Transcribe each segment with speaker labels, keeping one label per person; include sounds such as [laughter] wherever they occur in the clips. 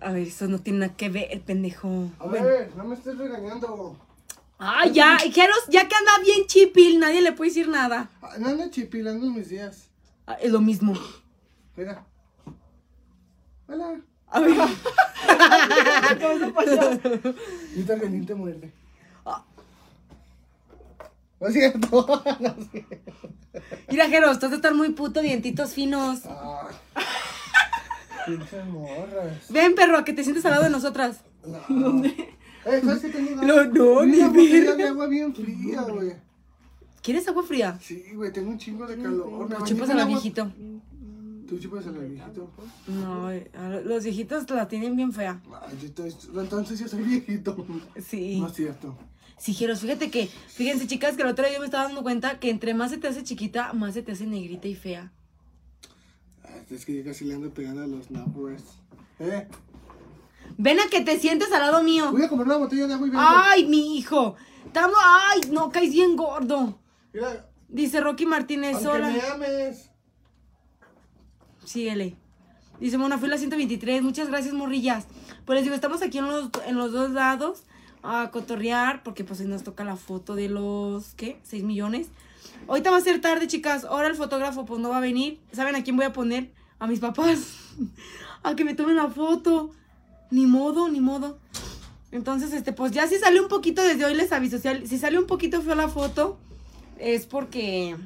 Speaker 1: A ver, eso no tiene nada que ver, pendejo.
Speaker 2: A ver, no me estés regañando.
Speaker 1: Ay, ya, Jeros, ya que anda bien chipil, nadie le puede decir nada.
Speaker 2: Ah, No ando chipilando mis días.
Speaker 1: Ah, es lo mismo.
Speaker 2: Mira. Hola.
Speaker 1: A ver. [laughs] [laughs]
Speaker 2: Y también te muerde. No es cierto. [laughs] No es cierto.
Speaker 1: Mira, Jeros, tú has de estar muy puto, dientitos finos.
Speaker 2: Ah. Pinches morras.
Speaker 1: Ven, perro, que te sientes al lado de nosotras.
Speaker 2: No. [laughs] Eh, ¿sabes qué tengo ganas?
Speaker 1: No, no,
Speaker 2: Una
Speaker 1: ni
Speaker 2: botella
Speaker 1: verga.
Speaker 2: de agua bien fría, güey.
Speaker 1: ¿Quieres agua fría?
Speaker 2: Sí, güey, tengo un chingo de calor. Bañé
Speaker 1: chupas a la viejito.
Speaker 2: Tú chupas a la viejito.
Speaker 1: No, eh, a los viejitos la tienen bien fea.
Speaker 2: Ay, yo estoy- entonces yo soy viejito.
Speaker 1: Sí.
Speaker 2: No es cierto.
Speaker 1: Sí, Jeros, fíjate que, fíjense, chicas, que el otro día yo me estaba dando cuenta que entre más se te hace chiquita, más se te hace negrita y fea.
Speaker 2: Ah, Es que yo casi le ando pegando a los numbers. Eh,
Speaker 1: Ven a que te sientes al lado mío.
Speaker 2: voy a comprar una botella de agua y.
Speaker 1: Ay, mi hijo. Estamos, ay, no, caes bien gordo.
Speaker 2: Mira,
Speaker 1: Dice Rocky Martínez,
Speaker 2: aunque
Speaker 1: hola.
Speaker 2: me ames.
Speaker 1: Síguele. Dice Mona, fui la 123. Muchas gracias, morrillas. Pues les digo, estamos aquí en los, en los dos lados a cotorrear, porque pues nos toca la foto de los, ¿qué? 6 millones. Ahorita va a ser tarde, chicas. Ahora el fotógrafo pues no va a venir. ¿Saben a quién voy a poner? A mis papás. [laughs] a que me tomen la foto. Ni modo, ni modo. Entonces, este, pues ya si sale un poquito desde hoy les aviso. Si, al- si sale un poquito feo la foto, es porque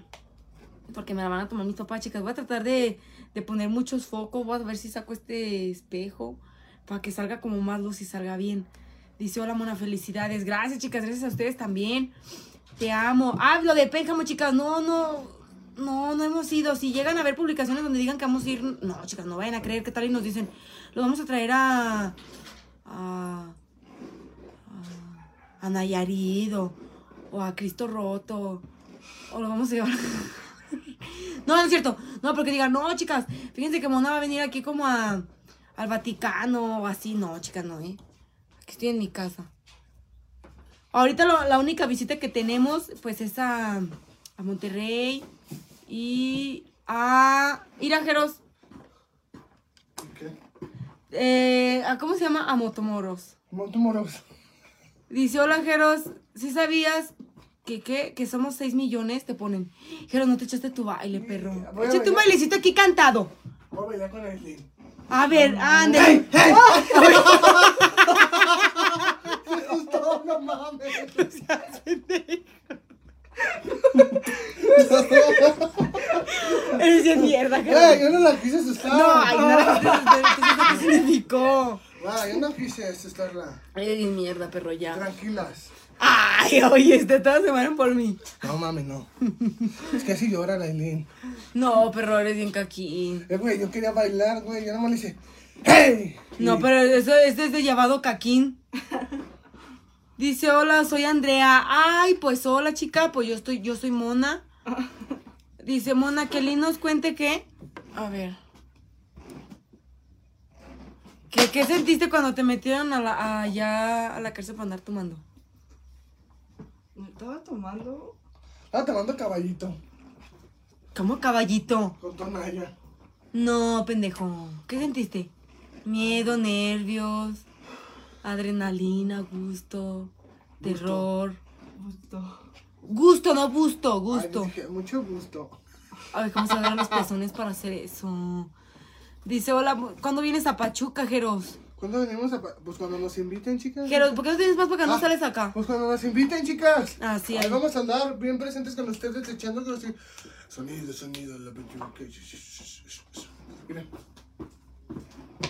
Speaker 1: porque me la van a tomar mis papás, chicas. Voy a tratar de, de poner muchos focos. Voy a ver si saco este espejo para que salga como más luz y salga bien. Dice, hola, mona, felicidades. Gracias, chicas. Gracias a ustedes también. Te amo. Ah, lo de Pénjamo, chicas. No, no. No, no hemos ido. Si llegan a ver publicaciones donde digan que vamos a ir. No, chicas, no vayan a creer que tal y nos dicen. Lo vamos a traer a. a. a, a Nayarit o, o a Cristo Roto. O lo vamos a llevar. [laughs] No, no es cierto. No, porque digan, no, chicas, fíjense que Mona va a venir aquí como a, al Vaticano o así. No, chicas, no, ¿eh? Aquí estoy en mi casa. Ahorita lo- la única visita que tenemos, pues, es a, a Monterrey y a Irajeros.
Speaker 2: ¿Qué?
Speaker 1: Eh, a, ¿Cómo se llama? A Motomoros.
Speaker 2: Montumoros.
Speaker 1: Dice, hola, Jeros, si sabías que, qué? que somos 6 millones? Te ponen, Jeros, no te echaste tu baile, perro.
Speaker 2: voy a
Speaker 1: Échate un
Speaker 2: bailar.
Speaker 1: bailecito aquí cantado.
Speaker 2: Voy a bailar con Aileen.
Speaker 1: A ver, ande.
Speaker 2: Me [laughs] gustó, no mames.
Speaker 1: Eres de mierda, Jeros.
Speaker 2: yo no la quise asustar.
Speaker 1: No, ay, no, entonces, ¿qué significó?
Speaker 2: Yo no quise asustarla.
Speaker 1: Eres de mierda, perro, ya.
Speaker 2: Tranquilas.
Speaker 1: Ay, oye, este, todas se mueren por mí.
Speaker 2: No mames, no. Es que así llora la.
Speaker 1: No, perro, eres bien caquín.
Speaker 2: Eh, güey, yo quería bailar, güey. Yo nomás le hice. ¡Hey!
Speaker 1: No, pero eso, este es de llamado caquín. Dice, hola, soy Andrea. Ay, pues hola, chica, pues yo estoy, yo soy Mona. [laughs] Dice Mona, que Lin nos cuente que. A ver. ¿Qué, qué sentiste cuando te metieron a la, allá a la cárcel para andar tomando?
Speaker 3: Me estaba tomando.
Speaker 2: Ah, te mando caballito.
Speaker 1: ¿Cómo caballito?
Speaker 2: Con tonalla.
Speaker 1: No, pendejo. ¿Qué sentiste? Miedo, nervios, adrenalina, gusto, terror.
Speaker 3: Justo.
Speaker 1: Gusto, no gusto,
Speaker 2: Ay,
Speaker 1: gusto.
Speaker 2: mucho gusto.
Speaker 1: A ver cómo se agarran los pezones para hacer eso. Dice, hola, ¿cuándo vienes a Pachuca, Jeros?
Speaker 2: ¿Cuándo venimos a.? pa- Pues cuando nos inviten, chicas.
Speaker 1: Jeros, ¿por qué no tienes más para acá? No
Speaker 2: Ah.
Speaker 1: sales acá.
Speaker 2: Pues cuando nos inviten, chicas.
Speaker 1: Ah, sí,
Speaker 2: Ahí vamos a andar bien presentes con ustedes, echando así. Sonido, sonido, la que- Mira.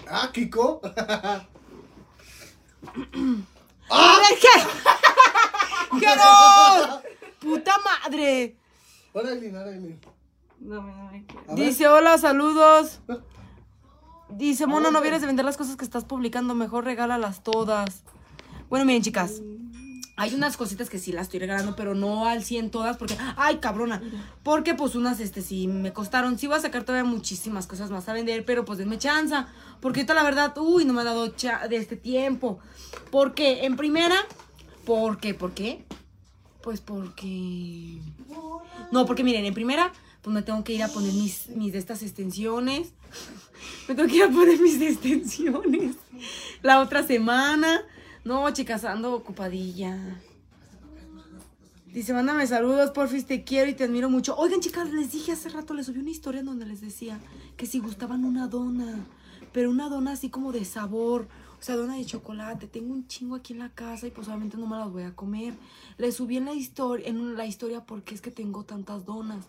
Speaker 2: Ah, Kiko. [laughs] [clears throat]
Speaker 1: ¡Ah! ¡Jeros! [laughs] ¡Puta madre!
Speaker 2: Ahora, Aileen, ahora, Aileen.
Speaker 3: No, me- no me quiero.
Speaker 2: A ver.
Speaker 1: Dice, hola, saludos. Dice, Mono, no vienes de vender las cosas que estás publicando, mejor regálalas todas. Bueno, miren, chicas. Hay unas cositas que sí las estoy regalando, pero no al 100 todas, porque... ¡Ay, cabrona! Porque, pues, unas, este, sí me costaron. Sí voy a sacar todavía muchísimas cosas más a vender, pero, pues, denme chanza. Porque ahorita, la verdad, uy, no me ha dado cha de este tiempo. Porque, en primera... ¿Por qué? ¿Por qué? Pues porque... No, porque miren, en primera pues me tengo que ir a poner mis, mis de estas extensiones. [laughs] Me tengo que ir a poner mis extensiones. La otra semana. No, chicas, ando ocupadilla. Dice, mándame saludos, porfis, te quiero y te admiro mucho. Oigan, chicas, les dije hace rato, les subí una historia en donde les decía que si gustaban una dona, pero una dona así como de sabor, o sea, dona de chocolate. Tengo un chingo aquí en la casa y pues obviamente no me las voy a comer. Les subí en la historia, en la historia porque es que tengo tantas donas.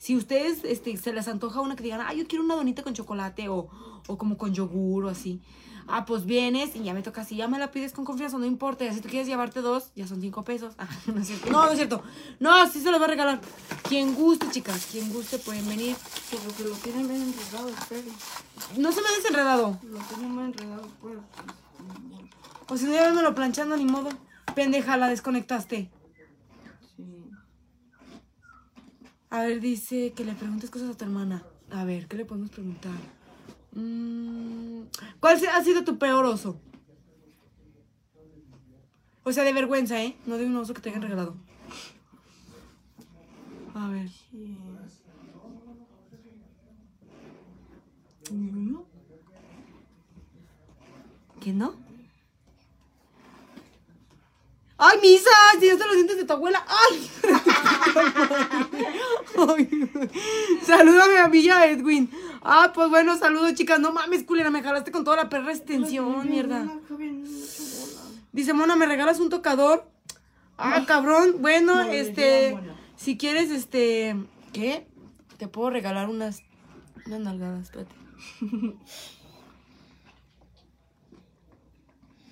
Speaker 1: Si ustedes este, se les antoja una que digan, ah, yo quiero una donita con chocolate o, o como con yogur o así. Ah, pues vienes y ya me toca así, ya me la pides con confianza, no importa. Ya si tú quieres llevarte dos, ya son cinco pesos. Ah, [laughs] no es cierto. No, no es cierto. No, sí se los voy a regalar. Quien guste, chicas, quien guste pueden venir.
Speaker 3: Pero que lo tienen bien enredado, espere.
Speaker 1: No se me ha desenredado.
Speaker 3: Lo tienen muy enredado, pues.
Speaker 1: O si no, ya lo planchando, ni modo. Pendeja, la desconectaste.
Speaker 3: Sí.
Speaker 1: A ver, dice que le preguntes cosas a tu hermana. A ver, ¿qué le podemos preguntar? Mm, ¿Cuál ha sido tu peor oso? O sea, de vergüenza, ¿eh? No de un oso que te hayan regalado. A ver.
Speaker 3: Ninguno.
Speaker 1: ¿Qué no? ¡Ay, misa! Si ya te los dientes de tu abuela. ¡Ay! [laughs] Ay. Salúdame a Villa Edwin. Ah, pues bueno, saludos, chicas. No mames, culera, me jalaste con toda la perra extensión, mierda. Dice, Mona, ¿me regalas un tocador? Ah, cabrón. Bueno, este, si quieres, este, ¿qué? Te puedo regalar unas, unas nalgadas, espérate. [laughs]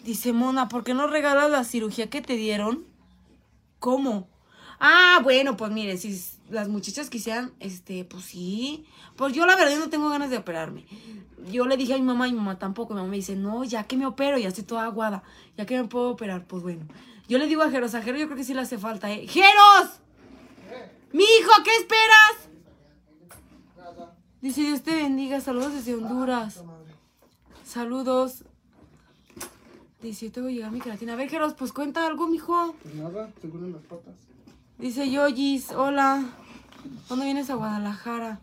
Speaker 1: Dice, Mona, ¿por qué no regalas la cirugía que te dieron? ¿Cómo? Ah, bueno, pues mire, si las muchachas quisieran, este, pues sí. Pues yo la verdad no tengo ganas de operarme. Yo le dije a mi mamá y mi mamá tampoco. Mi mamá me dice, no, ya que me opero, ya estoy toda aguada. Ya que me puedo operar, pues bueno. Yo le digo a Jeros, a Jeros yo creo que sí le hace falta, ¿eh? ¡Jeros! ¡Mi hijo, ¿qué esperas? Dice, Dios te bendiga, saludos desde Honduras. Saludos. Dice, yo tengo que llegar a mi queratina. A ver, Jeros, pues cuenta algo, mijo.
Speaker 2: Pues nada, te duelen las patas.
Speaker 1: Dice Yoyis, hola. ¿Cuándo vienes a Guadalajara?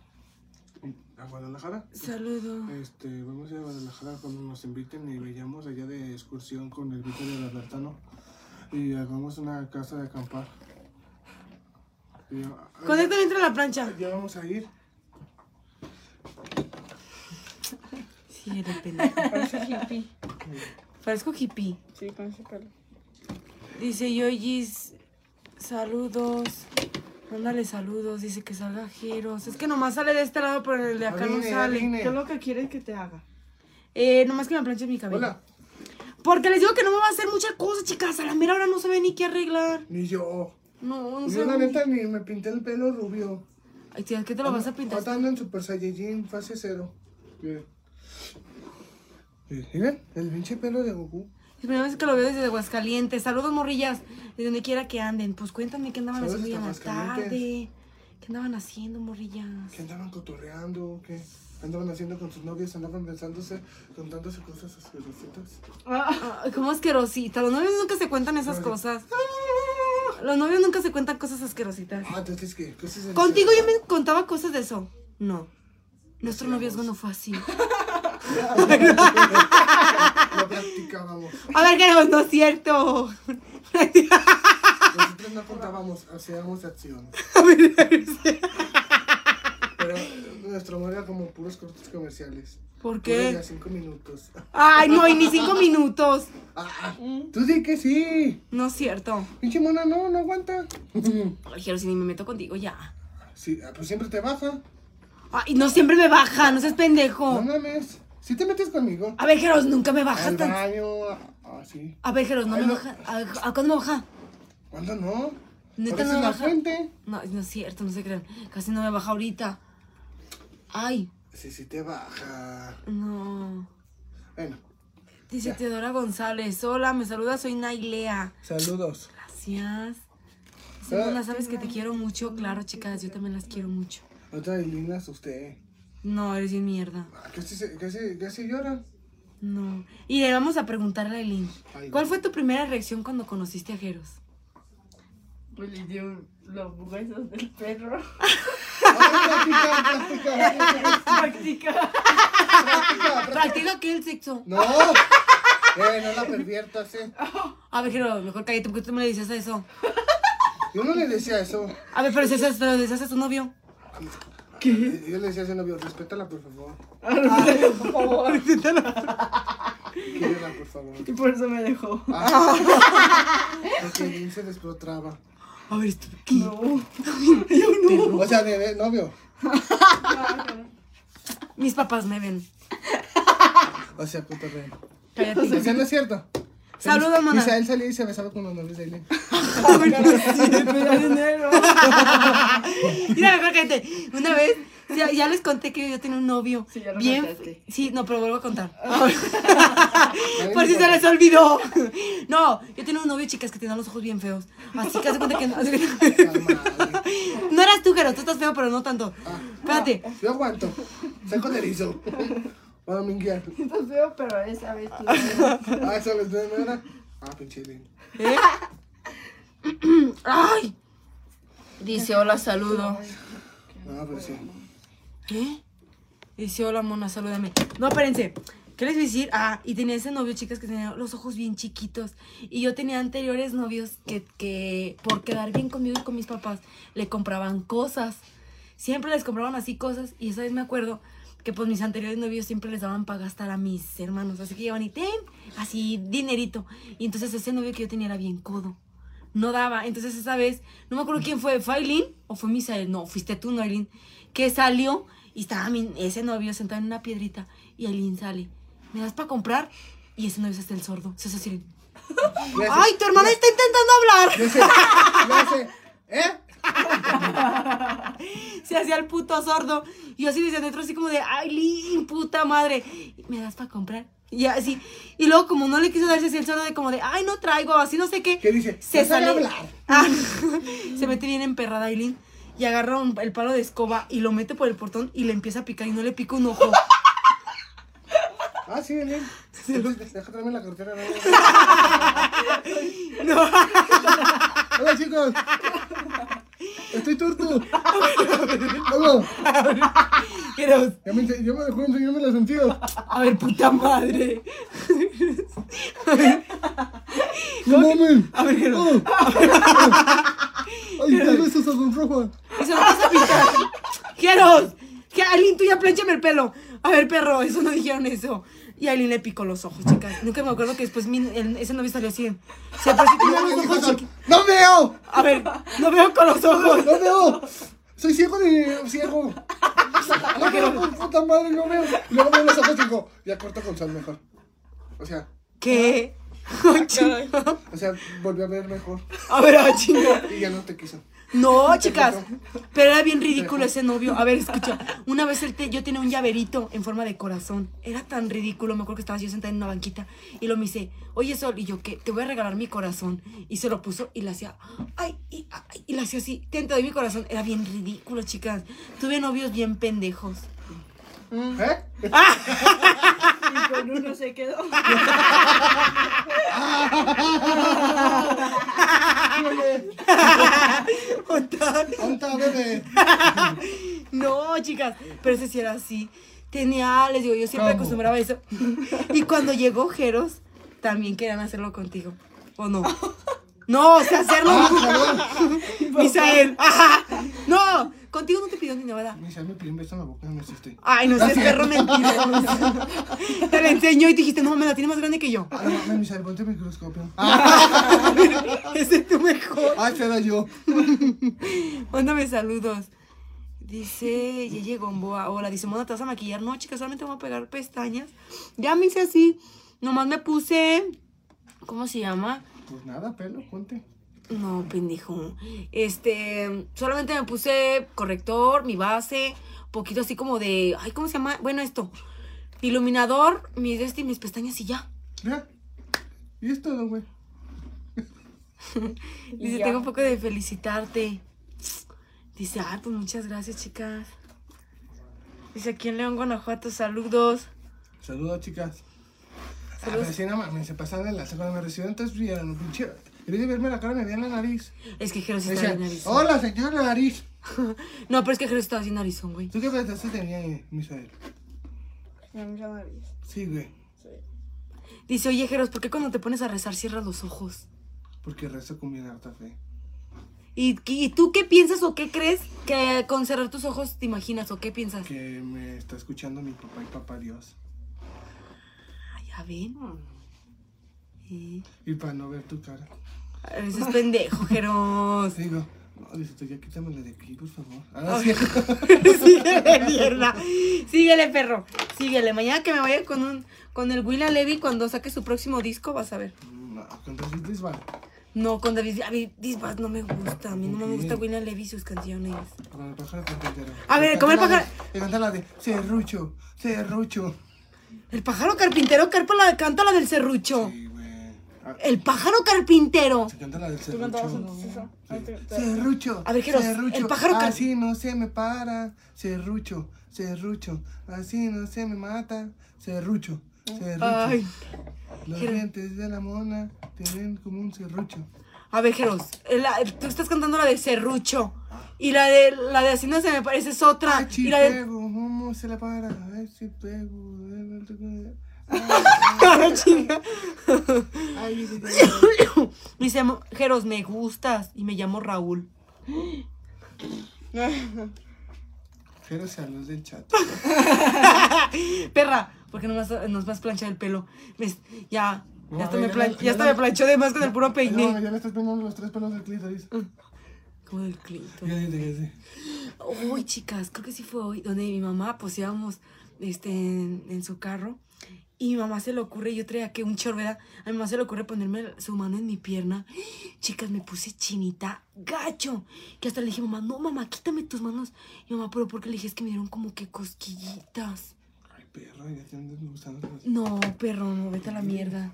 Speaker 2: ¿A Guadalajara?
Speaker 1: Saludo.
Speaker 2: Este, vamos a ir a Guadalajara cuando nos inviten y vayamos allá de excursión con el Víctor el Albertano. Y hagamos una casa de acampar.
Speaker 1: Conéctame entre la plancha.
Speaker 2: Ya vamos a ir.
Speaker 1: Sí, eres pendejo. [laughs] Parezco hippie.
Speaker 3: Sí, con ese pelo.
Speaker 1: Dice Yoyis, saludos. Mándale saludos. Dice que salga Jeros. Es que nomás sale de este lado, pero el de acá no sale.
Speaker 2: Aline.
Speaker 3: ¿Qué es lo que quieres que te haga?
Speaker 1: Eh, nomás que me planche mi cabello.
Speaker 2: Hola.
Speaker 1: Porque les digo que no me va a hacer muchas cosas, chicas. A la mera hora no sabe ni qué arreglar.
Speaker 2: Ni yo.
Speaker 1: No, no
Speaker 2: Yo
Speaker 1: sé.
Speaker 2: la neta ni me pinté el pelo rubio.
Speaker 1: Ay, tía, ¿qué te lo vas a pintar?
Speaker 2: Ahorita ando en Super Saiyajin fase cero. Miren. Miren, el pinche pelo de Goku.
Speaker 1: Es la primera vez que lo veo desde Aguascalientes. Saludos, morrillas. De donde quiera que anden. Pues cuéntame qué andaban
Speaker 2: Saludos
Speaker 1: haciendo en la tarde. ¿Qué andaban haciendo, morrillas?
Speaker 2: ¿Qué andaban cotorreando? ¿Qué andaban haciendo con sus novios? ¿Andaban pensándose, contándose cosas asquerositas?
Speaker 1: Ay, ¿Cómo asquerosita? Los novios nunca se cuentan esas cosas. Los novios nunca se cuentan cosas asquerositas.
Speaker 2: Ah, entonces, ¿qué? ¿Qué es eso?
Speaker 1: ¿Contigo yo me contaba cosas de eso? No. Nuestro noviazgo no fue así. [laughs]
Speaker 2: Lo practicábamos.
Speaker 1: A ver, que no es cierto.
Speaker 2: Nosotros no contábamos, hacíamos acción. Pero nuestro amor era como puros cortos comerciales.
Speaker 1: ¿Por qué?
Speaker 2: cinco minutos.
Speaker 1: Ay, no, y ni cinco minutos.
Speaker 2: Ah, ah, tú di que sí.
Speaker 1: No es cierto.
Speaker 2: Pinche mona, no, no aguanta.
Speaker 1: Ay, Jero, si ni me meto contigo ya.
Speaker 2: Sí, ah, pues siempre te baja.
Speaker 1: Ay, no siempre me baja, no seas pendejo.
Speaker 2: No mames. Si te metes conmigo.
Speaker 1: A ver, Jeros, nunca me baja
Speaker 2: Al
Speaker 1: tan...
Speaker 2: baño. Ah, sí.
Speaker 1: A ver, Jeros, no
Speaker 2: Ay,
Speaker 1: me
Speaker 2: no.
Speaker 1: baja. ¿A, a cuándo me baja?
Speaker 2: ¿Cuándo no?
Speaker 1: Neta, no me
Speaker 2: la
Speaker 1: baja.
Speaker 2: fuente.
Speaker 1: No, no es cierto, no se crean. Casi no me baja ahorita. Ay,
Speaker 2: Sí, sí te baja.
Speaker 1: no.
Speaker 2: Bueno,
Speaker 1: Dice
Speaker 2: Ya.
Speaker 1: Teodora González. Hola, me saluda, soy Nailea.
Speaker 2: saludos.
Speaker 1: Gracias.
Speaker 2: Ah.
Speaker 1: Mona, sabes que te quiero mucho. Claro, chicas, yo también las quiero mucho.
Speaker 2: Otra Lina usted.
Speaker 1: No, eres bien mierda.
Speaker 2: Casi, se- casi, casi llora.
Speaker 1: No. Y le vamos a preguntarle a Eileen. ¿Cuál fue tu primera reacción cuando conociste a Jeros?
Speaker 3: Pues le dio los huesos del perro. [laughs]
Speaker 2: Practica, practica.
Speaker 3: Práctica.
Speaker 2: Practica,
Speaker 1: Practica que el sexo.
Speaker 2: No. Eh, no la perviertas, eh.
Speaker 1: A ver, Jero, mejor cállate porque tú me le dices eso.
Speaker 2: Yo no le decía eso.
Speaker 1: A ver, pero si eso te lo decías a tu novio.
Speaker 2: Yo le decía a ese novio, respétala, por favor. [laughs]
Speaker 3: Por favor.
Speaker 2: Quírela, por favor.
Speaker 3: Y por eso me dejó.
Speaker 2: Ah. Porque él se desprotraba.
Speaker 1: A ver, esto aquí.
Speaker 3: No.
Speaker 2: O sea, de, de novio.
Speaker 1: Mis papás me ven.
Speaker 2: O sea, cotorreo.
Speaker 1: Cállate.
Speaker 2: O sea, no es cierto.
Speaker 1: Saludos, mana.
Speaker 2: Misael salía y se besaba con los novios de Aileen. [laughs]
Speaker 3: Dinero. [laughs]
Speaker 1: Mira, mejor cállate. Una vez, ya, ya les conté que yo tenía un novio.
Speaker 3: Sí, ya lo
Speaker 1: bien.
Speaker 3: contaste.
Speaker 1: Sí, no, pero vuelvo a contar. [laughs] Por si se les olvidó. No, yo tenía un novio, chicas, que tenía los ojos bien feos. Así que hace cuenta que no. No eras tú, Jero, tú estás feo, pero no tanto. Espérate.
Speaker 2: Yo aguanto. Saco de erizo. Para minguear. [laughs]
Speaker 3: Estás feo, pero esa vez tú.
Speaker 2: Ah, ¿sabes de no era? Ah, pinche.
Speaker 1: ¿Eh? [laughs] ¡Ay! Dice hola, saludo.
Speaker 2: No, pero sí.
Speaker 1: ¿Eh? Dice hola, mona, salúdame. No, espérense. ¿Qué les voy a decir? Ah, y tenía ese novio, chicas, que tenía los ojos bien chiquitos. Y yo tenía anteriores novios que, que por quedar bien conmigo y con mis papás, le compraban cosas. Siempre les compraban así cosas. Y esa vez me acuerdo que pues mis anteriores novios siempre les daban para gastar a mis hermanos. Así que llevaban y ten, así dinerito. Y entonces ese novio que yo tenía era bien codo. No daba. Entonces esa vez, no me acuerdo quién fue, ¿fue Aileen o fue Misael? No, fuiste tú, no Aileen. Que salió y estaba mi- ese novio sentado en una piedrita y Aileen sale. ¿Me das para comprar? Y ese novio se hace el sordo. Se hace así.
Speaker 2: Hace- [laughs]
Speaker 1: ¡Ay, tu hermana está intentando hablar!
Speaker 2: Le hace, le hace, ¿eh? [laughs]
Speaker 1: Se hacía el puto sordo. Y yo así desde adentro, así como de, Aileen, puta madre. ¿Me das para comprar? Y así. Y luego, como no le quiso darse así el sordo de como de, ay, no traigo, así no sé qué.
Speaker 2: ¿Qué dice?
Speaker 1: Se
Speaker 2: "No
Speaker 1: sale.
Speaker 2: hablar".
Speaker 1: Ah, [laughs] se mete bien emperrada Aileen. Y agarra un- el palo de escoba y lo mete por el portón y le empieza a picar y no le pica un ojo. [laughs]
Speaker 2: Ah, sí, Aileen. Entonces, Deja traerme la cartera. ¿no? Hola, chicos. Estoy.
Speaker 1: Pero,
Speaker 2: Ya me, ya me dejó enseñarme los sentidos.
Speaker 1: a ver, puta madre.
Speaker 2: No mames.
Speaker 1: A ver, Jero.
Speaker 2: Oh. Ay, te besos a Don Rojo.
Speaker 1: Y se lo vas a pintar. ¡Quieros! Que Aileen, tú ya planchame el pelo. A ver, perro, eso no dijeron eso. Y Aileen le picó los ojos, chicas. Nunca me acuerdo que después mi- el- ese novio salió así. Se sí tenía los ojos
Speaker 2: ¡No veo!
Speaker 1: A ver, no veo con los ojos.
Speaker 2: ¡No veo! Soy ciego de ciego. [laughs] No veo, puta madre, no veo. Y luego veo los ojos y digo, ya corto con sal mejor. O sea,
Speaker 1: ¿Qué? [laughs]
Speaker 2: O sea, volví a ver mejor.
Speaker 1: A ver, ah, chinga.
Speaker 2: Y ya no te quiso.
Speaker 1: No, [laughs] chicas. Pero era bien ridículo ese novio. A ver, escucha. [laughs] Una vez él te- yo tenía un llaverito en forma de corazón. Era tan ridículo. Me acuerdo que estaba yo sentada en una banquita. Y lo me dice, oye, Sol. Y yo, ¿qué? Te voy a regalar mi corazón. Y se lo puso y le hacía, ay, y, ay, y le hacía así. Te doy mi corazón. Era bien ridículo, chicas. Tuve novios bien pendejos.
Speaker 2: ¿Eh? [laughs]
Speaker 3: Y con uno se quedó.
Speaker 2: ¡Anta, bebé!
Speaker 1: No, chicas, pero ese sí era así. Tenía, les digo, yo siempre
Speaker 2: ¿Cómo?
Speaker 1: acostumbraba a eso. Y cuando llegó Jeros, también querían hacerlo contigo. ¿O no? No, o sea, hacerlo.
Speaker 2: Ah,
Speaker 1: Misael. Ajá. No, contigo no te pidió ni nada.
Speaker 2: Me sale mi primer beso en la boca y me asusté.
Speaker 1: Ay, no seas perro [laughs] mentira. Te lo enseñó y te dijiste, no, me la tiene más grande que yo.
Speaker 2: Ah, no Misael, ponte el microscopio. [laughs]
Speaker 1: Ese es tu mejor.
Speaker 2: Ese era yo. [laughs]
Speaker 1: Mándame saludos. Dice Yeye Gomboa. Hola, dice Mona, ¿te vas a maquillar? No, chicas, solamente me voy a pegar pestañas. Ya me hice así. Nomás me puse. ¿Cómo se llama?
Speaker 2: Pues nada, pelo, ponte.
Speaker 1: No, pendejo. Este. Solamente me puse corrector, mi base. Poquito así como de. Ay, ¿cómo se llama? Bueno, esto. Iluminador, mis, este, y mis pestañas y ya.
Speaker 2: Ya. Y es todo, güey. [laughs]
Speaker 1: Dice,
Speaker 3: ya.
Speaker 1: tengo un poco de felicitarte. Dice, ay, pues muchas gracias, chicas. Dice, aquí en León, Guanajuato, saludos.
Speaker 2: Saludos, chicas. A ver, sí, no mames, se pasaron de la cuando me recibieron, entonces un pinche. En vez de verme la cara, me veían la nariz.
Speaker 1: Es que Jero sí
Speaker 2: decían,
Speaker 1: bien narizón.
Speaker 2: hola, señora nariz. [laughs]
Speaker 1: No, pero es que Jero estaba así narizón, güey.
Speaker 2: ¿Tú qué pensaste tenía, eh, Misael?
Speaker 3: La misma nariz.
Speaker 2: Sí, güey.
Speaker 3: Sí.
Speaker 1: Dice, oye, Jeros, ¿por qué cuando te pones a rezar cierras los ojos?
Speaker 2: Porque rezo con bien harta fe.
Speaker 1: ¿Y, y tú qué piensas o qué crees que con cerrar tus ojos te imaginas o qué piensas?
Speaker 2: Que me está escuchando mi papá y papá Dios.
Speaker 1: Ah, ya ven. Eh,
Speaker 2: Y para no ver tu cara.
Speaker 1: Ese es pendejo, Jeros. [laughs]
Speaker 2: Digo, no, dice, tú ya quítamela de aquí, por favor. Ah, sí. [laughs]
Speaker 1: Síguele, mierda. Síguele, perro. Síguele. Mañana que me vaya con un con el Willa Levy cuando saque su próximo disco, vas a ver.
Speaker 2: No, con David Bisbal.
Speaker 1: No, con David, no me gusta. A mí no me
Speaker 2: ¿Por
Speaker 1: gusta
Speaker 2: qué?
Speaker 1: William Levy y sus canciones.
Speaker 2: Con el pájaro carpintero.
Speaker 1: A ver, ¿cómo el pájaro?
Speaker 2: Le canta la de Serrucho, Serrucho.
Speaker 1: El pájaro carpintero carpa la, canta la del.
Speaker 2: Sí. Ah,
Speaker 1: El pájaro carpintero.
Speaker 2: se canta la del
Speaker 3: ¿Tú cantabas
Speaker 2: Serrucho.
Speaker 3: Ah,
Speaker 2: Serrucho.
Speaker 1: A ver, Jeros,
Speaker 2: serrucho,
Speaker 1: el pájaro car-
Speaker 2: Así no se me para. Serrucho, serrucho. Así no se me mata. Serrucho, serrucho.
Speaker 1: Ay.
Speaker 2: Los dientes de la mona tienen como un serrucho.
Speaker 1: A ver, Jeros, eh, la- tú estás cantando la de serrucho. Y la de la de así no se me parece es otra.
Speaker 2: Ay,
Speaker 1: Y la de.
Speaker 2: pego, ¿cómo se la para? Ay, si pego. [laughs]
Speaker 1: Ay, chinga.
Speaker 2: Ay, [coughs]
Speaker 1: Dice, Jeros, me gustas. Y me llamo Raúl.
Speaker 2: Jero se luz del chat. [laughs]
Speaker 1: Perra, porque nomás nos vas a planchar el pelo. ¿Ves? Ya.
Speaker 2: No,
Speaker 1: Ya hasta, me,
Speaker 2: no,
Speaker 1: plan-
Speaker 2: ya
Speaker 1: ya hasta
Speaker 2: no.
Speaker 1: me planchó de más con el puro
Speaker 2: No,
Speaker 1: peine.
Speaker 2: ya le estás peinando los tres pelos del clítoris.
Speaker 1: Como del clítoris. Uy, chicas, creo que sí fue hoy, donde mi mamá, pues íbamos este, en, en su carro y mi mamá se le ocurre, yo traía que un chor, ¿verdad? A mi mamá se le ocurre ponerme su mano en mi pierna. Chicas, me puse chinita, gacho. Que hasta le dije, mamá, no, mamá, quítame tus manos. Y mamá, pero porque le dije, es que me dieron como que cosquillitas.
Speaker 2: Ay, perro, ya te andas gustando.
Speaker 1: No, perro, no, vete a la mierda.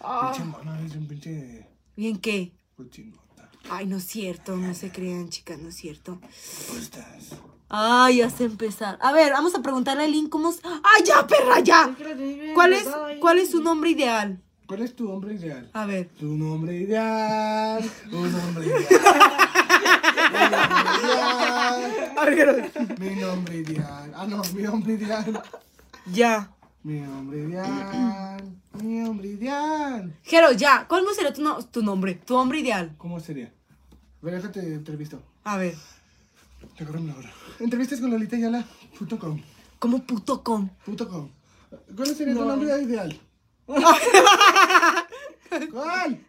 Speaker 1: Ah,
Speaker 2: Pinche mano, eres un pinche
Speaker 1: ¿Bien qué?
Speaker 2: cochinota.
Speaker 1: Ay, no es cierto, no se crean, chicas, no es cierto.
Speaker 2: ¿Cómo estás?
Speaker 1: Ay, ya empezar. A ver, vamos a preguntarle a Eileen cómo... es- ¡Ay, ya, perra, ya! ¿Cuál es. ¿Cuál es su nombre ideal?
Speaker 2: ¿Cuál es tu hombre ideal?
Speaker 1: A ver.
Speaker 2: Tu nombre ideal. Un hombre ideal. [laughs] Mi nombre ideal.
Speaker 1: A ver,
Speaker 2: Mi nombre ideal. Ah, no, mi hombre ideal.
Speaker 1: ya.
Speaker 2: Mi hombre ideal. Mi hombre ideal.
Speaker 1: Jero, ya. ¿Cuál será tu, no- tu nombre? Tu hombre ideal.
Speaker 2: ¿Cómo sería? A ver, déjate entrevisto.
Speaker 1: A ver.
Speaker 2: Hora. Entrevistas con Lolita Yala. Punto com.
Speaker 1: ¿Cómo puto com?
Speaker 2: Punto com. ¿Cuál sería tu nombre ideal? [laughs] ¿Cuál?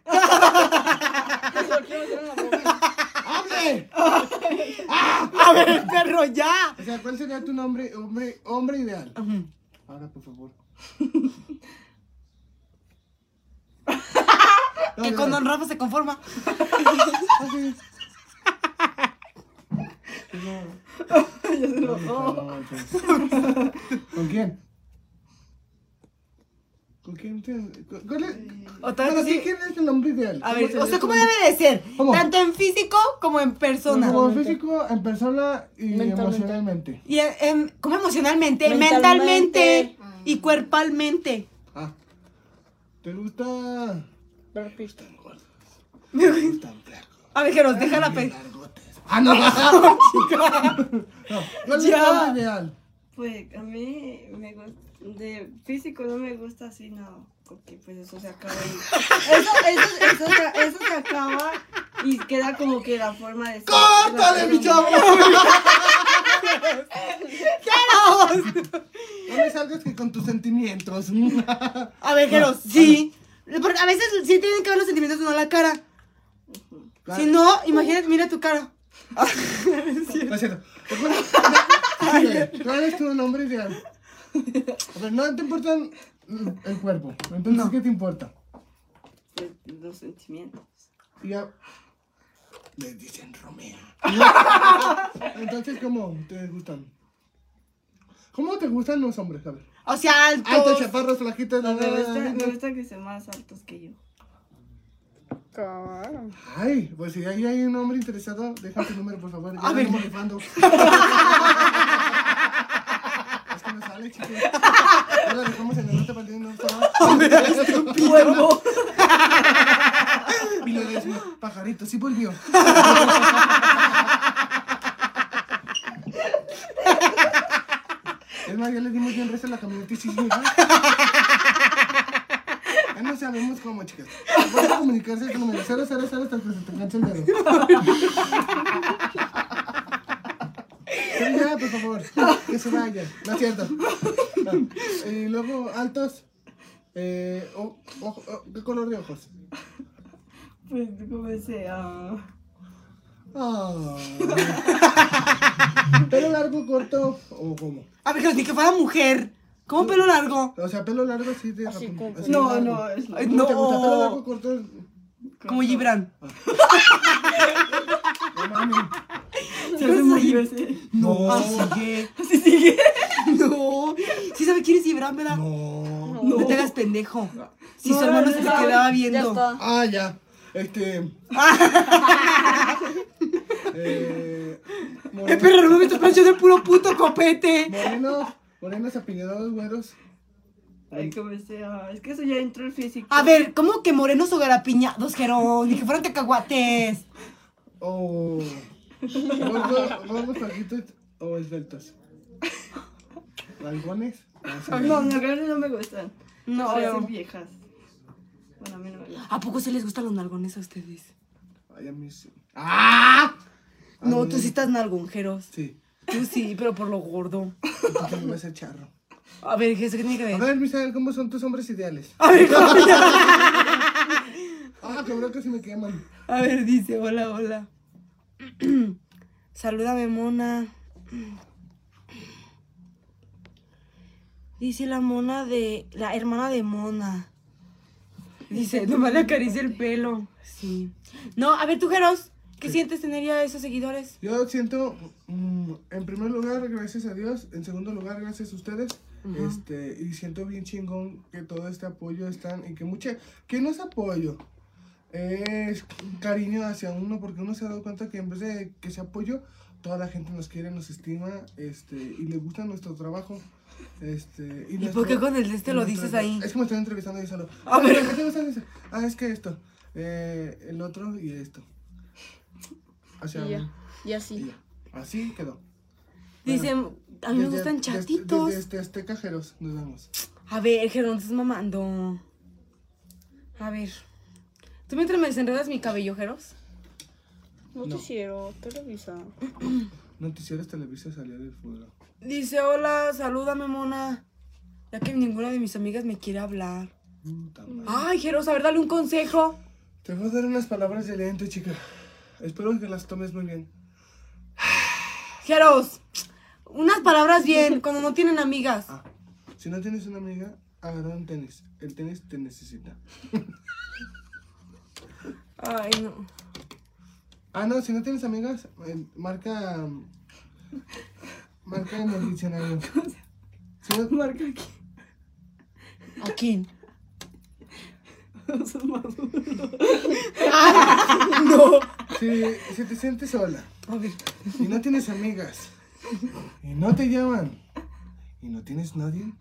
Speaker 2: ¡Hable!
Speaker 1: A ver, perro, ya.
Speaker 2: O sea, ¿cuál sería tu nombre, hombre, hombre ideal? Ahora, por favor. [laughs]
Speaker 1: Que con Don Rafa se conforma.
Speaker 2: ¿Con quién? ¿Con quién? te- cu- ¿Cuál es?
Speaker 1: Otra vez
Speaker 2: Para ti,
Speaker 1: así.
Speaker 2: ¿quién es el hombre ideal?
Speaker 1: A
Speaker 2: ¿Cómo
Speaker 1: ver, o sea, ¿cómo debe de ser?
Speaker 2: ¿Cómo?
Speaker 1: Tanto en físico como en persona.
Speaker 2: Como físico, en persona y
Speaker 3: Mentalmente.
Speaker 2: emocionalmente.
Speaker 1: Y en, en- ¿Cómo emocionalmente?
Speaker 3: Mentalmente.
Speaker 1: Mentalmente. Y cuerpalmente.
Speaker 2: Ah. ¿Te gusta?
Speaker 3: Pitt.
Speaker 2: Están gordos. ¿Te gustan flacos?
Speaker 1: A ver, Jeros, déjala
Speaker 2: Bien
Speaker 1: pe.
Speaker 2: largotes. Ah, no. [laughs] no. ¿Cuál es hombre ideal?
Speaker 3: Pues a mí me gusta, de físico no me gusta así, no, porque pues eso se acaba ahí. Eso, eso, eso, se, eso se acaba y queda como que la forma de.
Speaker 2: ¡Córtale, mi chavo! [laughs] No me salgas que con tus sentimientos.
Speaker 1: A ver, Jeros, sí. Porque a veces sí tienen que ver los sentimientos, no la cara.
Speaker 2: Claro.
Speaker 1: Si no, imagínate, mira tu cara.
Speaker 2: No es cierto. ¿Cuál es- Sigue. ¿Cuál es tu nombre ideal? A ver, no te importan mm, el cuerpo. Entonces, ¿qué te importa?
Speaker 3: Pues, los sentimientos.
Speaker 2: Ya. Me dicen Romeo. Entonces, ¿cómo te gustan? ¿Cómo te gustan los hombres? A ver.
Speaker 1: O sea,
Speaker 2: Altos,
Speaker 1: altos.
Speaker 2: chaparros, flaquitos.
Speaker 3: Me gusta que sean más altos que yo. Claro.
Speaker 2: Ay, pues si ahí hay un hombre interesado, deja tu número, por favor. Ya
Speaker 1: A ver.
Speaker 2: ando molestando. es que no sabe. Dale, chicos. Ya la dejamos en el norte para el día de no
Speaker 3: Huevo.
Speaker 2: Y le decimos, pajarito, sí volvió. Es más, ya le dimos bien resto a la camioneta y sí llegó. No sabemos cómo, chicas. Pueden comunicarse al número 000 hasta que se te enganche el dedo. Pero ya, por favor, que se vayan. No es cierto. No. Y luego, altos. Eh, o- ojo- o- ¿Qué color de ojos?
Speaker 3: Pues como sea.
Speaker 2: Ah. ¿Pelo largo, corto o cómo?
Speaker 1: A ver, ni que fuera mujer. ¿Cómo pelo largo?
Speaker 2: O sea, pelo largo sí de
Speaker 4: Así
Speaker 2: así
Speaker 3: No,
Speaker 2: largo.
Speaker 3: no, es
Speaker 2: ¿Cómo te
Speaker 1: no.
Speaker 2: gusta? ¿Pelo largo, corto?
Speaker 1: Como Gibran. [laughs]
Speaker 2: No mames.
Speaker 3: Se hace muy ese.
Speaker 1: No,
Speaker 2: No.
Speaker 1: sigue.
Speaker 3: Así sigue. [laughs]
Speaker 1: No. ¿Sí sabe quién es Gibran, verdad?
Speaker 2: No.
Speaker 1: No, te hagas pendejo. Si
Speaker 3: No,
Speaker 1: su hermano
Speaker 3: no,
Speaker 1: se te
Speaker 3: no.
Speaker 1: quedaba
Speaker 4: Ya
Speaker 1: viendo.
Speaker 4: está.
Speaker 2: Ah, ya. Este. [laughs] eh,
Speaker 1: Eh,
Speaker 2: moreno,
Speaker 1: pero no me estás planchando el puro puto copete.
Speaker 2: morenos, morenos apellidados güeros.
Speaker 3: Ay, como sea. Es que eso ya entró el físico.
Speaker 1: A ver, ¿cómo que morenos o garapiñados, Gerón? Ni que fueran cacahuates.
Speaker 2: O. Gordos, flaquitos o esbeltos. ¿Rangones? [laughs]
Speaker 3: No, no, grandes no me gustan.
Speaker 1: No,
Speaker 3: Parecen viejas. Bueno, a mí no me gustan.
Speaker 1: ¿A poco se les gustan los nalgones a ustedes?
Speaker 2: Ay, a mí sí. ¡Ah! A
Speaker 1: No,
Speaker 2: mí-
Speaker 1: tú sí estás nalgonjeros.
Speaker 2: Sí.
Speaker 1: Tú sí, pero por lo gordo.
Speaker 2: Me voy a hacer charro.
Speaker 1: A ver, ¿qué, que
Speaker 2: A
Speaker 1: ver?
Speaker 2: Misael, ¿cómo son tus hombres ideales?
Speaker 1: A ver, ¿cómo?
Speaker 2: Ah, cabrón, que se me queman.
Speaker 1: A ver, dice, hola, hola. Salúdame, mona. Dice la mona de. La hermana de mona. Dice, nomás le acaricia el pelo. Sí. No, a ver, tú, Jeros, ¿qué sientes tener ya esos seguidores?
Speaker 2: Yo siento, en primer lugar, gracias a Dios. En segundo lugar, gracias a ustedes. Este, y siento bien chingón que todo este apoyo están y que mucha, que no es apoyo, es cariño hacia uno porque uno se ha dado cuenta que en vez de que sea apoyo, toda la gente nos quiere, nos estima, este, y le gusta nuestro trabajo. Este,
Speaker 1: ¿Y
Speaker 2: nuestro-
Speaker 1: por qué con el de este lo dices ahí?
Speaker 2: Es que me estoy entrevistando y solo.
Speaker 1: A ver.
Speaker 2: ¿Qué te gusta de eso? Ah, es que esto, eh, el otro y esto. Sea,
Speaker 4: Y ya. Y
Speaker 2: y
Speaker 4: así.
Speaker 2: ya. Así quedó.
Speaker 1: Dice, a mí me
Speaker 2: Desde-
Speaker 1: gustan
Speaker 2: desde-
Speaker 1: chatitos.
Speaker 2: Desde, este, este cajeros nos vemos.
Speaker 1: A ver, Gerón, estás mamando. A ver. ¿Tú mientras me desenredas mi cabello, Jeros?
Speaker 4: Noticiero, Televisa. [clears throat]
Speaker 2: Noticieros Televisa salió del fútbol.
Speaker 1: Dice, hola, salúdame, mona. Ya que ninguna de mis amigas me quiere hablar.
Speaker 2: Puta madre.
Speaker 1: Ay, Jeros, a ver, dale un consejo.
Speaker 2: Te voy a dar unas palabras de aliento, chica. Espero que las tomes muy bien.
Speaker 1: Jeros, unas palabras bien, [laughs] cuando no tienen amigas.
Speaker 2: Ah, si no tienes una amiga, agarra un tenis. El tenis te necesita.
Speaker 1: Ay, no.
Speaker 2: Ah, no, si no tienes amigas, eh, marca. Marca en el diccionario. Si no-
Speaker 3: Marca aquí.
Speaker 1: ¿A quién?
Speaker 3: Maduros. [laughs] [laughs]
Speaker 1: No.
Speaker 2: si, si te sientes sola
Speaker 1: A ver.
Speaker 2: y no tienes amigas y no te llaman y no tienes nadie,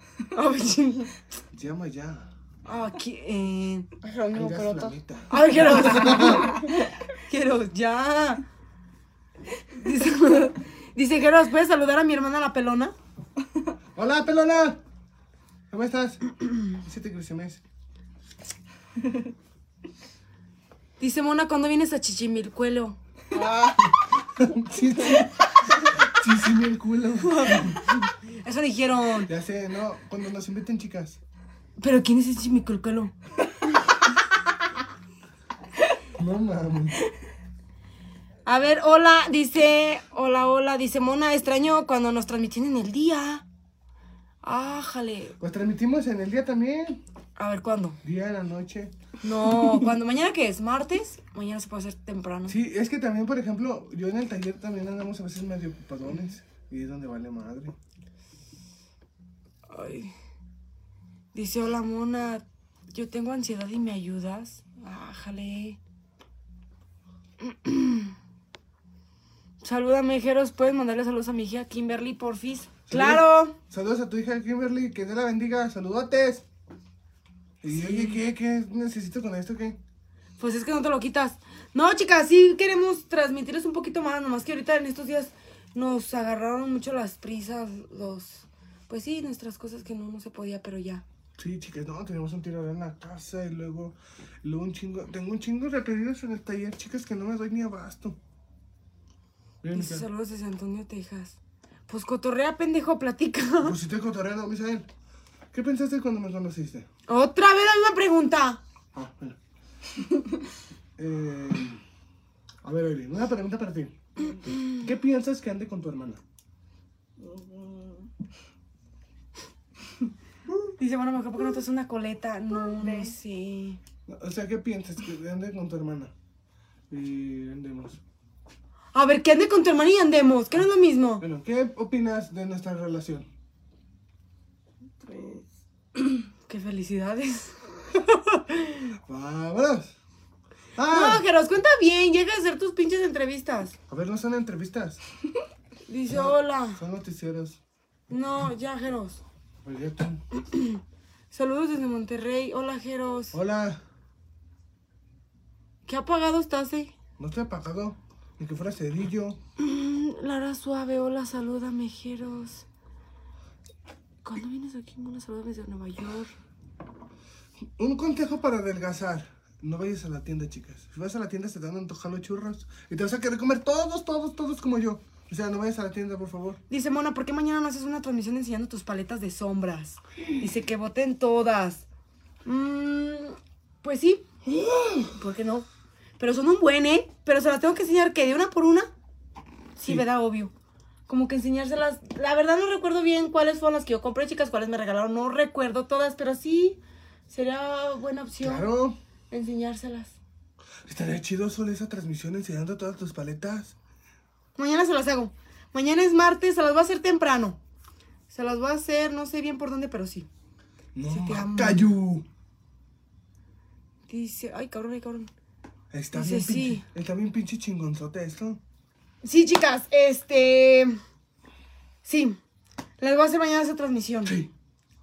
Speaker 2: llama ya.
Speaker 1: ¿A quién?
Speaker 2: Flamita.
Speaker 1: A Jeros. Jeros, ya. Dice, [laughs] dice Jeros, ¿puedes saludar a mi hermana la pelona?
Speaker 2: Hola, pelona. ¿Cómo estás? Sí te creció mes.
Speaker 1: Dice Mona, ¿cuándo vienes a Chichimilcuelo?
Speaker 2: Sí, sí. Sí, sí, me el culo.
Speaker 1: Eso dijeron.
Speaker 2: Ya sé, no, cuando nos inviten chicas.
Speaker 1: ¿Pero quién es ese Chichimilcuelo?
Speaker 2: No mames.
Speaker 1: A ver, hola, dice, hola, hola, dice Mona, extraño cuando nos transmitían en el día. Ájale.
Speaker 2: Pues transmitimos en el día también.
Speaker 1: A ver, ¿cuándo?
Speaker 2: Día, la noche.
Speaker 1: No, [laughs] cuando mañana que es martes, mañana se puede hacer temprano.
Speaker 2: Sí, es que también, por ejemplo, yo en el taller también andamos a veces medio ocupadones. Y es donde vale madre.
Speaker 1: Ay. Dice, hola Mona, yo tengo ansiedad y me ayudas. Ájale. [clears throat] Salúdame, Jeros. ¿Puedes mandarle saludos a mi hija Kimberly, porfis? Claro.
Speaker 2: Saludos a tu hija Kimberly, que Dios la bendiga, saludotes. Y oye, ¿qué, ¿qué necesito con esto? ¿Qué?
Speaker 1: Pues es que no te lo quitas. No, chicas, sí queremos transmitirles un poquito más, nomás que ahorita en estos días nos agarraron mucho las prisas, los... Pues sí, nuestras cosas que no, no se podía, pero ya.
Speaker 2: Sí, chicas, no, tenemos un tirador en la casa y luego, luego un chingo, tengo un chingo de pedidos en el taller, chicas, que no me doy ni abasto. Miren,
Speaker 1: Dice saludos desde Antonio, Texas. Pues cotorrea, pendejo, platica.
Speaker 2: pues si te cotorreando, Misael. ¿Qué pensaste cuando me conociste?
Speaker 1: Otra vez la misma pregunta.
Speaker 2: Ah, bueno. [laughs] eh, a ver, Evelyn, una pregunta para ti. ¿Qué piensas que ande con tu hermana? [laughs]
Speaker 1: Dice, bueno, mejor porque no te haces una coleta. No, no sé.
Speaker 2: O sea, ¿qué piensas que ande con tu hermana? Y andemos.
Speaker 1: A ver, que ande con tu hermana y andemos, que no es lo mismo.
Speaker 2: Bueno, ¿qué opinas de nuestra relación?
Speaker 3: Pues, [clears throat]
Speaker 1: Qué felicidades. [laughs]
Speaker 2: ¡Vámonos!
Speaker 1: No,
Speaker 2: ¡Ah!
Speaker 1: Geros, cuenta bien, llega a hacer tus pinches entrevistas.
Speaker 2: A ver, no son entrevistas, [laughs]
Speaker 1: Dice, hola.
Speaker 2: son noticieros.
Speaker 1: No, ya,
Speaker 2: tú. [clears throat]
Speaker 1: Saludos desde Monterrey. Hola, Geros.
Speaker 2: Hola,
Speaker 1: ¿Qué apagado estás, eh?
Speaker 2: no estoy apagado, ni que fuera cerillo. [clears throat]
Speaker 1: Lara Suave, hola, salúdame, Geros. ¿Cuándo vienes aquí? Hola, salúdame desde Nueva York.
Speaker 2: Un consejo para adelgazar. No vayas a la tienda, chicas. Si vas a la tienda se te van a antojar los churros y te vas a querer comer todos, todos, todos como yo. O sea, no vayas a la tienda, por favor.
Speaker 1: Dice, Mona, ¿por qué mañana no haces una transmisión enseñando tus paletas de sombras? Dice que voten todas. Mm, pues sí. ¿Por qué no? Pero son un buen, ¿eh? Pero se las tengo que enseñar, que ¿De una por una? Sí,
Speaker 2: Sí.
Speaker 1: ¿verdad? Obvio. Como que enseñárselas. La verdad no recuerdo bien cuáles fueron las que yo compré, chicas, cuáles me regalaron. No recuerdo todas, pero sí. Sería buena opción
Speaker 2: Claro.
Speaker 1: enseñárselas.
Speaker 2: Estaría chido solo esa transmisión enseñando todas tus paletas.
Speaker 1: Mañana se las hago. Mañana es martes, se las voy a hacer temprano. Se las voy a hacer, no sé bien por dónde, pero sí.
Speaker 2: No,
Speaker 1: Sí.
Speaker 2: Cayu.
Speaker 1: Dice, ay, cabrón, ay, cabrón.
Speaker 2: Está
Speaker 1: Dice,
Speaker 2: bien pinche,
Speaker 1: sí.
Speaker 2: está bien pinche chingonzote esto.
Speaker 1: Sí, chicas, este. Sí. Les voy a hacer mañana esa transmisión.
Speaker 2: Sí.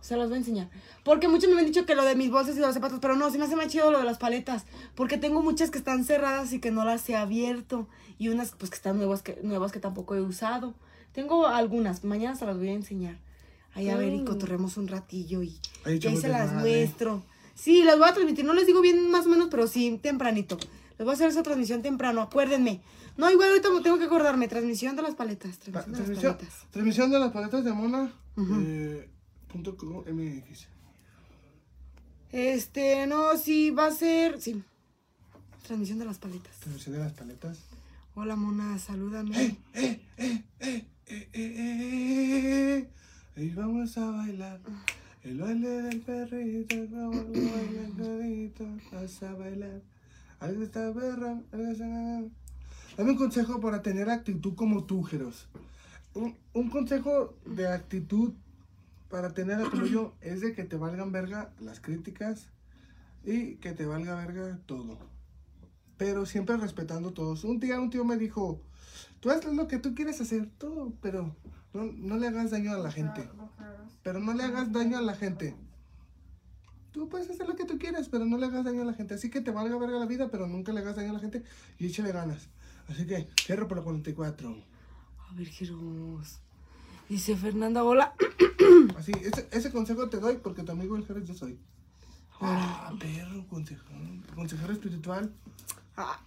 Speaker 1: Se las voy a enseñar. Porque muchos me han dicho que lo de mis bolsas y los zapatos, pero no, se me hace más chido lo de las paletas. Porque tengo muchas que están cerradas y que no las he abierto. Y unas pues que están nuevas que, nuevas que tampoco he usado. Tengo algunas, mañana se las voy a enseñar. Ahí a ver y
Speaker 3: Mm.
Speaker 1: cotorremos un ratillo y,
Speaker 2: Ahí
Speaker 1: y ahí se las
Speaker 2: desmadre.
Speaker 1: muestro. Sí, las voy a transmitir, no les digo bien más o menos, pero sí, tempranito. Les voy a hacer esa transmisión temprano, acuérdenme. No, igual ahorita tengo que acordarme, transmisión de las paletas,
Speaker 2: Pa-
Speaker 1: transmisión de las paletas.
Speaker 2: transmisión de las paletas de mona. Eh, punto com MX.
Speaker 1: Este, no, sí, va a ser, sí. Transmisión de las paletas.
Speaker 2: Transmisión de las paletas.
Speaker 1: Hola, mona, salúdame.
Speaker 2: ¡Eh, eh, eh, eh, eh, eh, eh! Y vamos a bailar. El baile del perrito, como lo baila el perrito. Vas a bailar. Algo está perra, algo está... Dame un consejo para tener actitud como tú, Jeros. Un, un consejo de actitud para tener como yo [clears throat] es de que te valgan verga las críticas y que te valga verga todo. Pero siempre respetando a todos. Un día un tío me dijo, tú haz lo que tú quieres hacer, todo, pero no, no le hagas daño a la gente. Pero no le hagas daño a la gente. Tú puedes hacer lo que tú quieras, pero no le hagas daño a la gente. Así que te valga verga la vida, pero nunca le hagas daño a la gente y échale ganas. Así que, cierro por la 44.
Speaker 1: A ver, Jeros. Dice Fernanda, hola. [clears throat]
Speaker 2: Así, ese, ese consejo te doy porque tu amigo el Jerez yo soy. Ah, perro, consejero, consejero espiritual.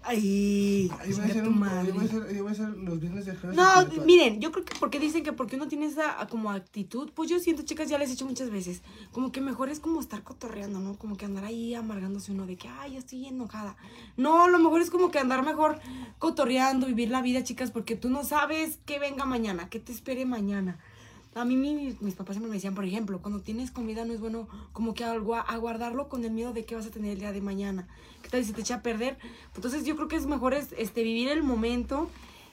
Speaker 1: Ay,
Speaker 2: voy a hacer un- yo voy a hacer- yo voy a hacer los viernes de
Speaker 1: No,
Speaker 2: espiritual.
Speaker 1: miren, yo creo que porque dicen que porque uno tiene esa ah, como actitud, pues yo siento, chicas, ya les he dicho muchas veces, como que mejor es como estar cotorreando, ¿no? Como que andar ahí amargándose uno de que, ay, ya estoy enojada. No, lo mejor es como que andar mejor cotorreando, vivir la vida, chicas, porque tú no sabes qué venga mañana, qué te espere mañana. A mí mi- mis papás siempre me decían, por ejemplo, cuando tienes comida no es bueno como que algo aguardarlo con el miedo de qué vas a tener el día de mañana. ¿Qué tal si te echa a perder? Entonces yo creo que es mejor es, este, vivir el momento,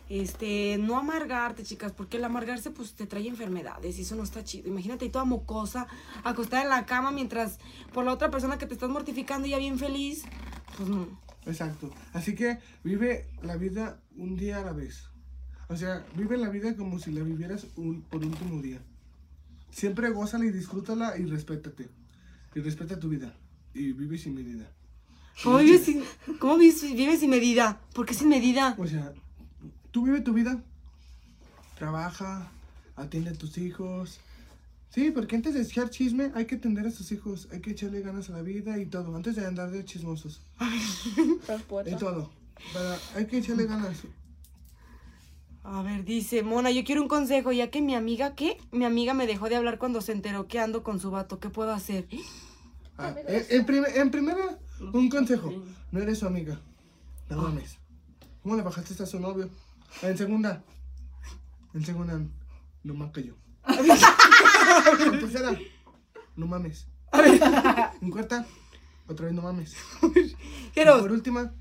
Speaker 1: este, no amargarte, chicas, porque el amargarse pues te trae enfermedades y eso no está chido. Imagínate ahí toda mocosa, acostada en la cama mientras por la otra persona que te estás mortificando ya bien feliz, pues no.
Speaker 2: Exacto. Así que vive la vida un día a la vez. O sea, vive la vida como si la vivieras un, por último día. Siempre gózala y disfrútala y respétate. Y respeta tu vida. Y vive sin medida.
Speaker 1: ¿Cómo vives sin, cómo vives, vives sin medida? ¿Por qué sin medida?
Speaker 2: O sea, tú vive tu vida. Trabaja, atiende a tus hijos. Sí, porque antes de echar chisme hay que atender a tus hijos. Hay que echarle ganas a la vida y todo. Antes de andar de chismosos. [laughs] Y todo. Para, hay que echarle ganas.
Speaker 1: A ver, dice, Mona, yo quiero un consejo, ya que mi amiga, ¿qué? Mi amiga me dejó de hablar cuando se enteró que ando con su vato. ¿Qué puedo hacer?
Speaker 2: Ah, en, en primer- en primera, un consejo. No eres su amiga. No mames. ¿Cómo le bajaste a su novio? En segunda. En segunda, no más que yo. [laughs] En tercera, no mames. En cuarta, otra vez no mames. [laughs] Y por última,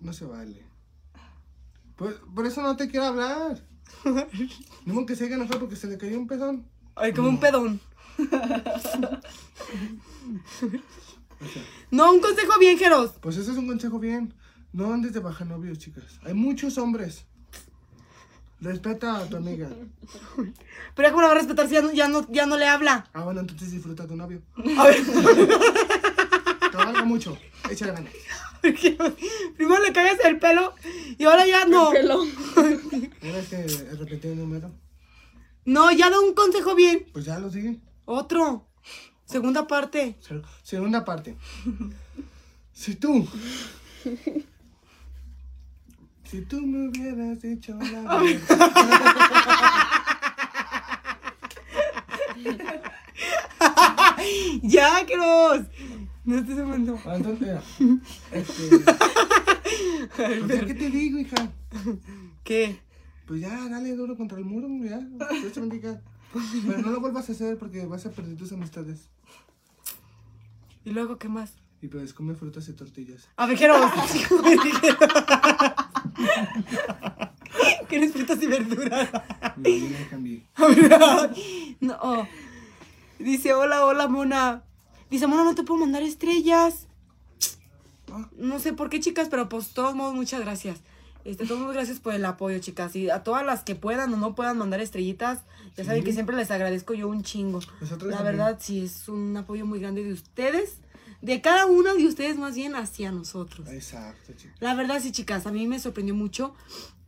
Speaker 2: no se vale. Por, por eso no te quiero hablar. [laughs] No que se haya enojado porque se le cayó un pedón.
Speaker 1: ay, como un pedón.
Speaker 2: O [laughs] sea,
Speaker 1: No, un consejo bien, Jeros.
Speaker 2: Pues ese es un consejo bien. No andes de baja novios, chicas. Hay muchos hombres. Respeta a tu amiga.
Speaker 1: Pero ya cómo la va a respetar si ya no, ya no, ya no le habla.
Speaker 2: Ah, bueno, entonces disfruta a tu novio.
Speaker 1: A ver, [laughs]
Speaker 2: Te valga mucho. Échale ganas.
Speaker 1: Primero le cagas el pelo y ahora ya no.
Speaker 4: Pelón.
Speaker 2: ¿Tienes [laughs] que repetir el número?
Speaker 1: No, ya da un consejo bien.
Speaker 2: Pues ya lo sigue.
Speaker 1: Otro. Segunda parte.
Speaker 2: Se- Segunda parte. [laughs] Si tú. [laughs] Si tú me hubieras dicho la verdad.
Speaker 1: ya, Jeros. No estés hablando.
Speaker 2: Ah, Entonces, [laughs] este, pues ¿qué te digo, hija?
Speaker 1: ¿Qué?
Speaker 2: Pues ya, dale duro contra el muro, ya. Te bendiga. Pero no lo vuelvas a hacer porque vas a perder tus amistades.
Speaker 1: ¿Y luego qué más?
Speaker 2: Y pues come frutas y tortillas.
Speaker 1: A ver, Jeros. ¿Quieres frutas y verduras?
Speaker 2: No, yo cambié. [laughs]
Speaker 1: no. Dice, hola, hola, Mona. Dice, no te puedo mandar estrellas.
Speaker 2: Ah,
Speaker 1: No sé por qué, chicas, pero pues, todos modos, muchas gracias. Este, todos modos, gracias por el apoyo, chicas. Y a todas las que puedan o no puedan mandar estrellitas, ya saben
Speaker 2: Sí.
Speaker 1: que siempre les agradezco yo un chingo.
Speaker 2: Nosotros
Speaker 1: La
Speaker 2: también.
Speaker 1: verdad, sí, es un apoyo muy grande de ustedes. De cada uno de ustedes, más bien, hacia nosotros.
Speaker 2: Exacto, chicas.
Speaker 1: La verdad, sí, chicas, a mí me sorprendió mucho.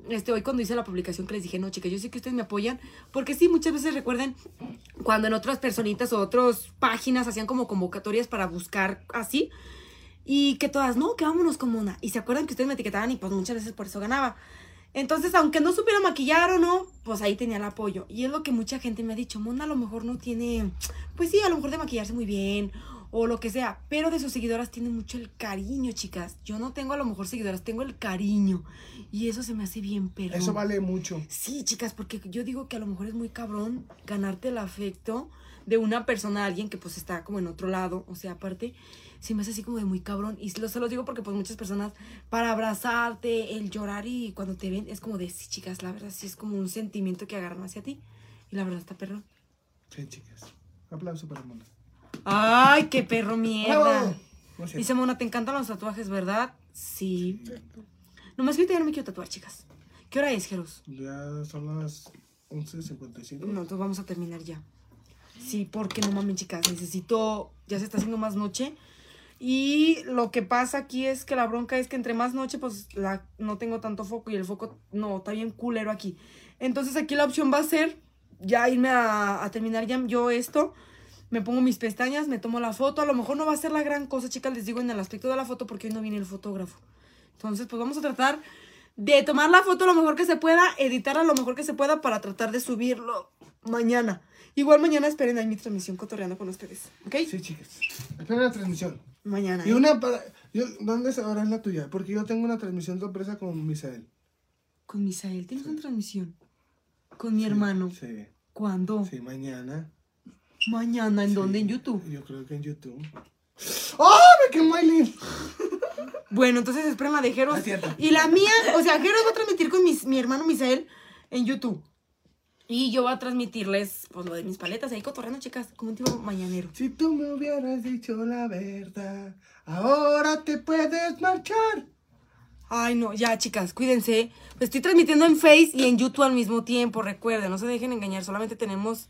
Speaker 1: Este, hoy cuando hice la publicación que les dije, no, chicas, yo sé que ustedes me apoyan, porque sí, muchas veces recuerden cuando en otras personitas o otras páginas hacían como convocatorias para buscar así, y que todas, no, que vámonos como una. Y se acuerdan que ustedes me etiquetaban y pues muchas veces por eso ganaba. Entonces, aunque no supiera maquillar o no, pues ahí tenía el apoyo. Y es lo que mucha gente me ha dicho, Mona a lo mejor no tiene, pues sí, a lo mejor de maquillarse muy bien o lo que sea, pero de sus seguidoras tiene mucho el cariño, chicas. Yo no tengo a lo mejor seguidoras, tengo el cariño. Y eso se me hace bien perro.
Speaker 2: Eso vale mucho.
Speaker 1: Sí, chicas, porque yo digo que a lo mejor es muy cabrón ganarte el afecto de una persona, alguien que pues está como en otro lado, o sea, aparte, se me hace así como de muy cabrón. Y lo, se los digo porque pues muchas personas, para abrazarte, el llorar y cuando te ven, es como de, sí, chicas, la verdad sí es como un sentimiento que agarran hacia ti. Y la verdad está perro.
Speaker 2: Sí, chicas. Aplauso para Mona.
Speaker 1: Ay, qué perro mierda.
Speaker 2: Sé.
Speaker 1: Dice Mona, te encantan los tatuajes, ¿verdad? Sí. Nomás que ahorita ya no me quiero tatuar, chicas. ¿Qué hora es, Jeros?
Speaker 2: Ya son las 11.55.
Speaker 1: No, entonces vamos a terminar ya. Sí, porque no mames, chicas, necesito, ya se está haciendo más noche. Y lo que pasa aquí es que la bronca es que entre más noche, pues la, no tengo tanto foco y el foco, no, está bien culero aquí. Entonces aquí la opción va a ser ya irme a, a terminar ya yo esto. Me pongo mis pestañas, me tomo la foto. A lo mejor no va a ser la gran cosa, chicas, les digo en el aspecto de la foto porque hoy no viene el fotógrafo. Entonces, pues vamos a tratar de tomar la foto lo mejor que se pueda, editarla lo mejor que se pueda para tratar de subirlo mañana. Igual mañana esperen ahí mi transmisión cotorreando con ustedes, ¿ok?
Speaker 2: Sí, chicas. Espera la transmisión.
Speaker 1: Mañana.
Speaker 2: Y
Speaker 1: ¿eh?
Speaker 2: una para. Yo, ¿Dónde se- ahora es la tuya? Porque yo tengo una transmisión sorpresa con Misael.
Speaker 1: Con Misael, ¿tienes una transmisión? Con mi hermano.
Speaker 2: Sí.
Speaker 1: ¿Cuándo?
Speaker 2: Sí, mañana.
Speaker 1: Mañana, ¿en dónde? En YouTube.
Speaker 2: Yo creo que en YouTube. ¡Oh! Me quemó Aileen. [laughs]
Speaker 1: Bueno, entonces esperen la de Jeros.
Speaker 2: Ah.
Speaker 1: Y la mía, o sea, Jeros va a transmitir con mis- mi hermano Misael en YouTube. Y yo voy a transmitirles, pues, lo de mis paletas ahí cotorreando, chicas, como un tipo mañanero.
Speaker 2: Si tú me hubieras dicho la verdad, ahora te puedes marchar.
Speaker 1: Ay, no, ya, chicas, cuídense. Estoy transmitiendo en Face y en YouTube al mismo tiempo, recuerden, no se dejen engañar, solamente tenemos